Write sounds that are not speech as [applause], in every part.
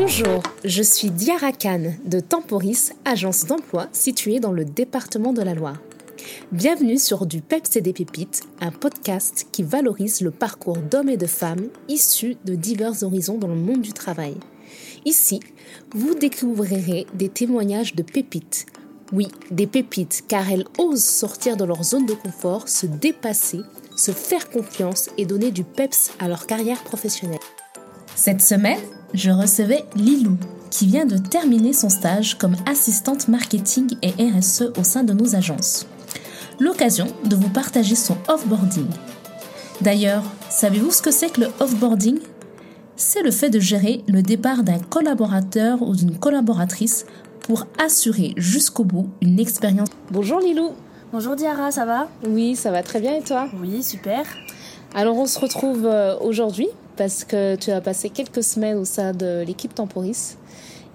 Bonjour, je suis Diara Khan de Temporis, agence d'emploi située dans le département de la Loire. Bienvenue sur Du Peps et des Pépites, un podcast qui valorise le parcours d'hommes et de femmes issus de divers horizons dans le monde du travail. Ici, vous découvrirez des témoignages de pépites. Oui, des pépites, car elles osent sortir de leur zone de confort, se dépasser, se faire confiance et donner du peps à leur carrière professionnelle. Cette semaine, je recevais Lilou, qui vient de terminer son stage comme assistante marketing et RSE au sein de nos agences. L'occasion de vous partager son offboarding. D'ailleurs, savez-vous ce que c'est que le offboarding? C'est le fait de gérer le départ d'un collaborateur ou d'une collaboratrice pour assurer jusqu'au bout une expérience. Bonjour Lilou Bonjour Diara, ça va? Oui, ça va très bien et toi? Oui, super. Alors on se retrouve euh, aujourd'hui parce que tu as passé quelques semaines au sein de l'équipe Temporis.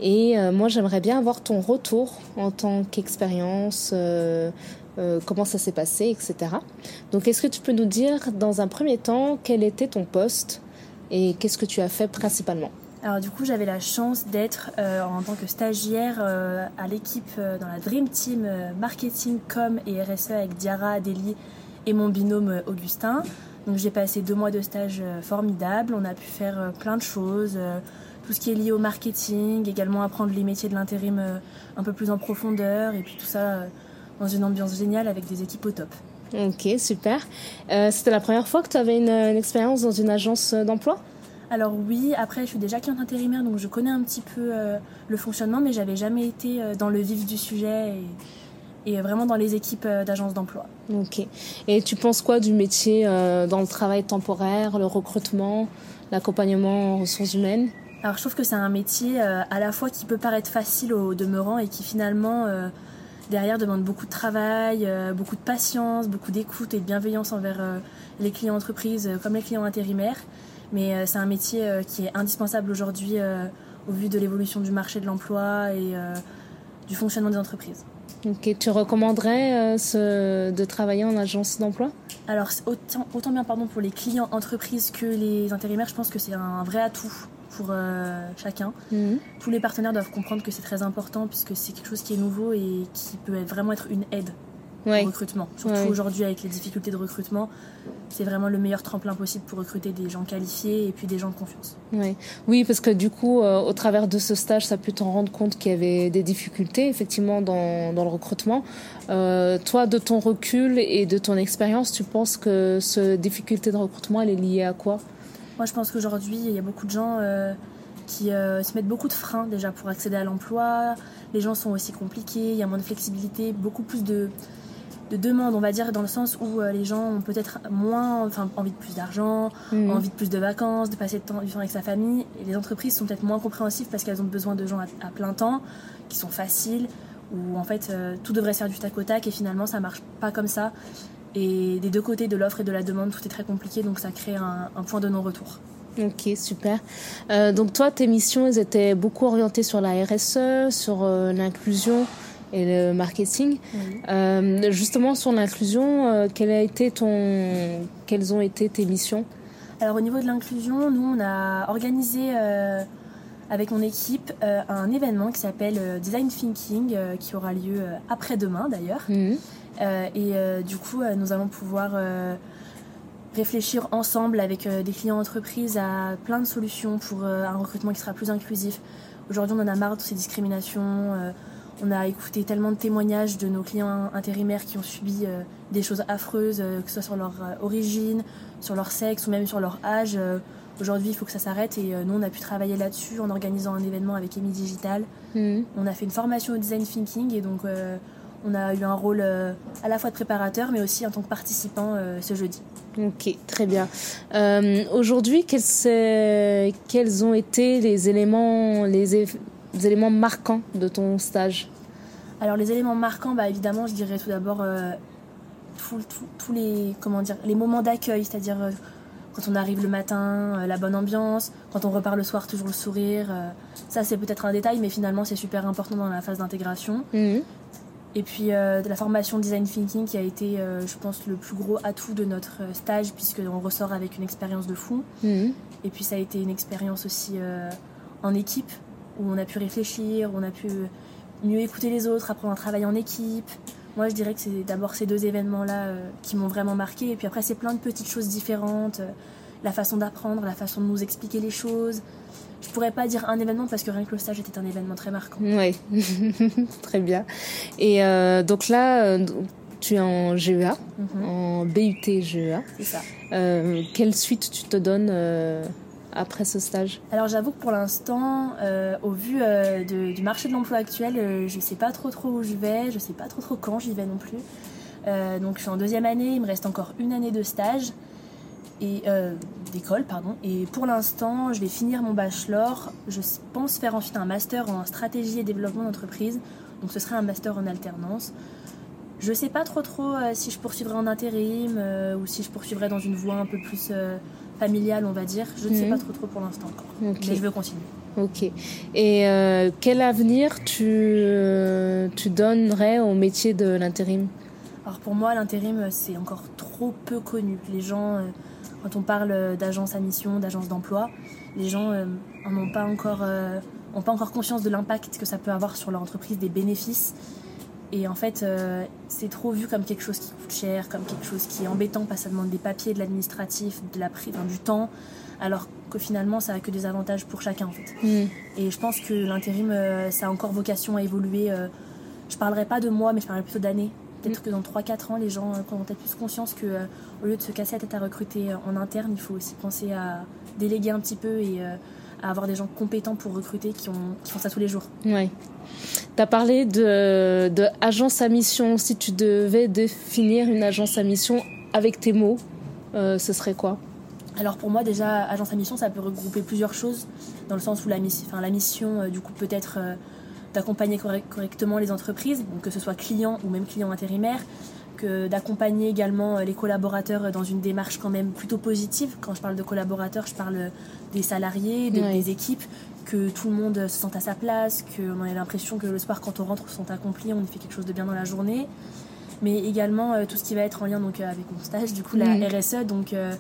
Et euh, moi, j'aimerais bien avoir ton retour en tant qu'expérience, euh, euh, comment ça s'est passé, etc. Donc, est-ce que tu peux nous dire, dans un premier temps, quel était ton poste et qu'est-ce que tu as fait principalement? Alors du coup, j'avais la chance d'être en tant que stagiaire à l'équipe dans la Dream Team marketing, com et RSE avec Diara, Adélie et mon binôme Augustin. Donc j'ai passé deux mois de stage euh, formidable. On a pu faire euh, plein de choses, euh, tout ce qui est lié au marketing, également apprendre les métiers de l'intérim un peu plus en profondeur, et puis tout ça dans une ambiance géniale avec des équipes au top. Ok, super. C'était la première fois que tu avais une, expérience dans une agence d'emploi? Alors oui, après je suis déjà cliente intérimaire donc je connais un petit peu le fonctionnement mais j'avais jamais été dans le vif du sujet et, et vraiment dans les équipes euh, d'agence d'emploi. Ok. Et tu penses quoi du métier euh, dans le travail temporaire, le recrutement, l'accompagnement en ressources humaines? Alors je trouve que c'est un métier euh, à la fois qui peut paraître facile au demeurant et qui finalement derrière demande beaucoup de travail, beaucoup de patience, beaucoup d'écoute et de bienveillance envers les clients entreprises comme les clients intérimaires. Mais c'est un métier qui est indispensable aujourd'hui au vu de l'évolution du marché de l'emploi et du fonctionnement des entreprises. Ok, tu recommanderais euh, de travailler en agence d'emploi? Alors, autant, autant bien pardon, pour les clients entreprises que les intérimaires, je pense que c'est un vrai atout pour euh, chacun. Mhm. Tous les partenaires doivent comprendre que c'est très important puisque c'est quelque chose qui est nouveau et qui peut vraiment être une aide recrutement. Surtout aujourd'hui avec les difficultés de recrutement, c'est vraiment le meilleur tremplin possible pour recruter des gens qualifiés et puis des gens de confiance. Oui, parce que du coup, euh, au travers de ce stage, ça a pu t'en rendre compte qu'il y avait des difficultés effectivement dans, dans le recrutement. Euh, toi, de ton recul et de ton expérience, tu penses que cette difficulté de recrutement, elle est liée à quoi? Moi, je pense qu'aujourd'hui, il y a beaucoup de gens euh, qui se mettent beaucoup de freins déjà pour accéder à l'emploi. Les gens sont aussi compliqués, il y a moins de flexibilité, beaucoup plus de de demande, on va dire, dans le sens où euh, les gens ont peut-être moins, enfin, envie de plus d'argent, mhm. envie de plus de vacances, de passer de temps, du temps avec sa famille. Et les entreprises sont peut-être moins compréhensives parce qu'elles ont besoin de gens à, plein temps, qui sont faciles, où en fait euh, tout devrait se faire du tac au tac et finalement ça marche pas comme ça. Et des deux côtés de l'offre et de la demande, tout est très compliqué, donc ça crée un, point de non-retour. Ok, super. Euh, donc toi, tes missions, elles étaient beaucoup orientées sur la RSE, sur l'inclusion et le marketing. Euh, justement, sur l'inclusion, euh, quelle a été ton... quelles ont été tes missions? Alors, au niveau de l'inclusion, nous, on a organisé euh, avec mon équipe un événement qui s'appelle Design Thinking, qui aura lieu après-demain d'ailleurs. Mhm. et du coup, nous allons pouvoir réfléchir ensemble avec des clients entreprises à plein de solutions pour un recrutement qui sera plus inclusif. Aujourd'hui, on en a marre de ces discriminations on a écouté tellement de témoignages de nos clients intérimaires qui ont subi euh, des choses affreuses, euh, que ce soit sur leur euh, origine, sur leur sexe ou même sur leur âge. Aujourd'hui, il faut que ça s'arrête et nous, on a pu travailler là-dessus en organisant un événement avec Emi Digital. Mhm. On a fait une formation au design thinking et donc on a eu un rôle à la fois de préparateur mais aussi en tant que participant ce jeudi. Ok, très bien. Aujourd'hui, quels, quels, ont été les éléments, les, les éléments marquants de ton stage Alors les éléments marquants, bah, évidemment, je dirais tout d'abord euh, tous les, comment dire, les moments d'accueil, c'est-à-dire euh, quand on arrive le matin, euh, la bonne ambiance, quand on repart le soir, toujours le sourire. ça, c'est peut-être un détail, mais finalement, c'est super important dans la phase d'intégration. Mhm. Et puis la formation design thinking qui a été, je pense, le plus gros atout de notre stage puisqu'on ressort avec une expérience de fou. Mhm. Et puis ça a été une expérience aussi en équipe où on a pu réfléchir, où on a pu mieux écouter les autres, apprendre à travailler en équipe. Moi, je dirais que c'est d'abord ces deux événements-là euh, qui m'ont vraiment marqué. Et puis après, c'est plein de petites choses différentes. Euh, la façon d'apprendre, la façon de nous expliquer les choses. Je pourrais pas dire un événement parce que rien que le stage était un événement très marquant. Oui, [laughs] très bien. Et euh, donc là, tu es en GEA, mhm. en BUT GEA. C'est ça. quelle suite tu te donnes après ce stage Alors j'avoue que pour l'instant, euh, au vu euh, du marché de l'emploi actuel, euh, je ne sais pas trop trop où je vais, je ne sais pas trop trop quand j'y vais non plus. donc je suis en deuxième année, il me reste encore une année de stage et d'école pardon. Et pour l'instant, je vais finir mon bachelor. Je pense faire ensuite un master en stratégie et développement d'entreprise. Donc ce serait un master en alternance. Je ne sais pas trop trop si je poursuivrai en intérim ou si je poursuivrai dans une voie un peu plus familiale, on va dire. Je ne sais mhm. pas trop trop pour l'instant encore. Mais je veux continuer. Ok. Et euh, quel avenir tu, euh, tu donnerais au métier de l'intérim? Alors pour moi, l'intérim, c'est encore trop peu connu. Les gens, euh, quand on parle d'agence à mission, d'agence d'emploi, les gens n'ont pas, encore, ont pas encore conscience de l'impact que ça peut avoir sur leur entreprise, des bénéfices. Et en fait, euh, c'est trop vu comme quelque chose qui coûte cher, comme quelque chose qui est embêtant parce que ça demande des papiers, de l'administratif, de la du temps, alors que finalement, ça n'a que des avantages pour chacun en fait. Mm. Et je pense que l'intérim, euh, ça a encore vocation à évoluer. Euh, je parlerai pas de moi, mais je parlerai plutôt d'années. Peut-être mm. que dans 3-4 ans, les gens auront peut-être plus conscience que au lieu de se casser la tête à recruter en interne, il faut aussi penser à déléguer un petit peu et à avoir des gens compétents pour recruter qui, ont, qui font ça tous les jours. Ouais. Tu as parlé de, de, agence à mission. Si tu devais définir une agence à mission avec tes mots, euh, ce serait quoi? Alors pour moi déjà, agence à mission, ça peut regrouper plusieurs choses, dans le sens où la, enfin, la mission, euh, du coup, peut être euh, d'accompagner correctement les entreprises, que ce soit clients ou même clients intérimaires, que d'accompagner également les collaborateurs dans une démarche quand même plutôt positive. Quand je parle de collaborateurs, je parle des salariés, des équipes, que tout le monde se sente à sa place, qu'on ait l'impression que le soir quand on rentre, sont accomplis, on y fait quelque chose de bien dans la journée. Mais également euh, tout ce qui va être en lien donc, euh, avec mon stage, du coup la. RSE, donc euh,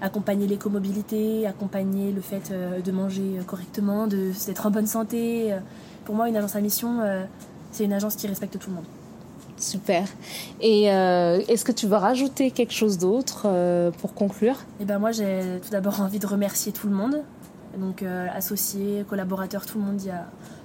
accompagner l'écomobilité, accompagner le fait de manger correctement, d'être en bonne santé. Pour moi, une agence à mission, c'est une agence qui respecte tout le monde. Super. Et est-ce que tu veux rajouter quelque chose d'autre pour conclure? Eh ben moi, j'ai tout d'abord envie de remercier tout le monde, donc euh, associés, collaborateurs, tout le monde.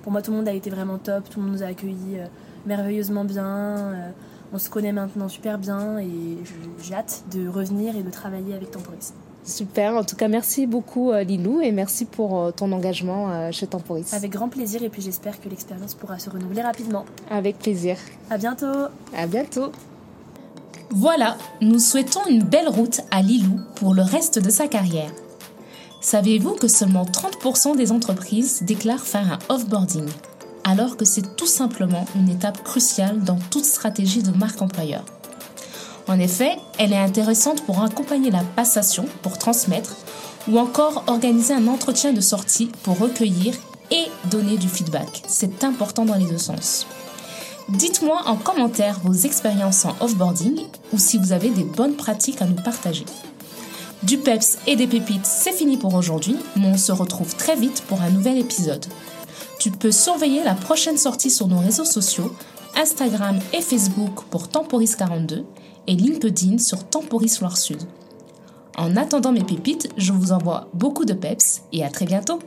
Pour moi, tout le monde a été vraiment top. Tout le monde nous a accueillis euh, merveilleusement bien. Euh, on se connaît maintenant super bien et j'ai hâte de revenir et de travailler avec Temporis. Super, en tout cas merci beaucoup Lilou et merci pour ton engagement chez Temporis. Avec grand plaisir et puis j'espère que l'expérience pourra se renouveler rapidement. Avec plaisir. À bientôt. À bientôt. Voilà, nous souhaitons une belle route à Lilou pour le reste de sa carrière. Savez-vous que seulement 30% des entreprises déclarent faire un offboarding, alors que c'est tout simplement une étape cruciale dans toute stratégie de marque employeur? En effet, elle est intéressante pour accompagner la passation, pour transmettre, ou encore organiser un entretien de sortie pour recueillir et donner du feedback. C'est important dans les deux sens. Dites-moi en commentaire vos expériences en offboarding ou si vous avez des bonnes pratiques à nous partager. Du peps et des pépites, c'est fini pour aujourd'hui, mais on se retrouve très vite pour un nouvel épisode. Tu peux surveiller la prochaine sortie sur nos réseaux sociaux, Instagram et Facebook pour Temporis42 et LinkedIn sur Temporis Loire Sud. En attendant mes pépites, je vous envoie beaucoup de peps et à très bientôt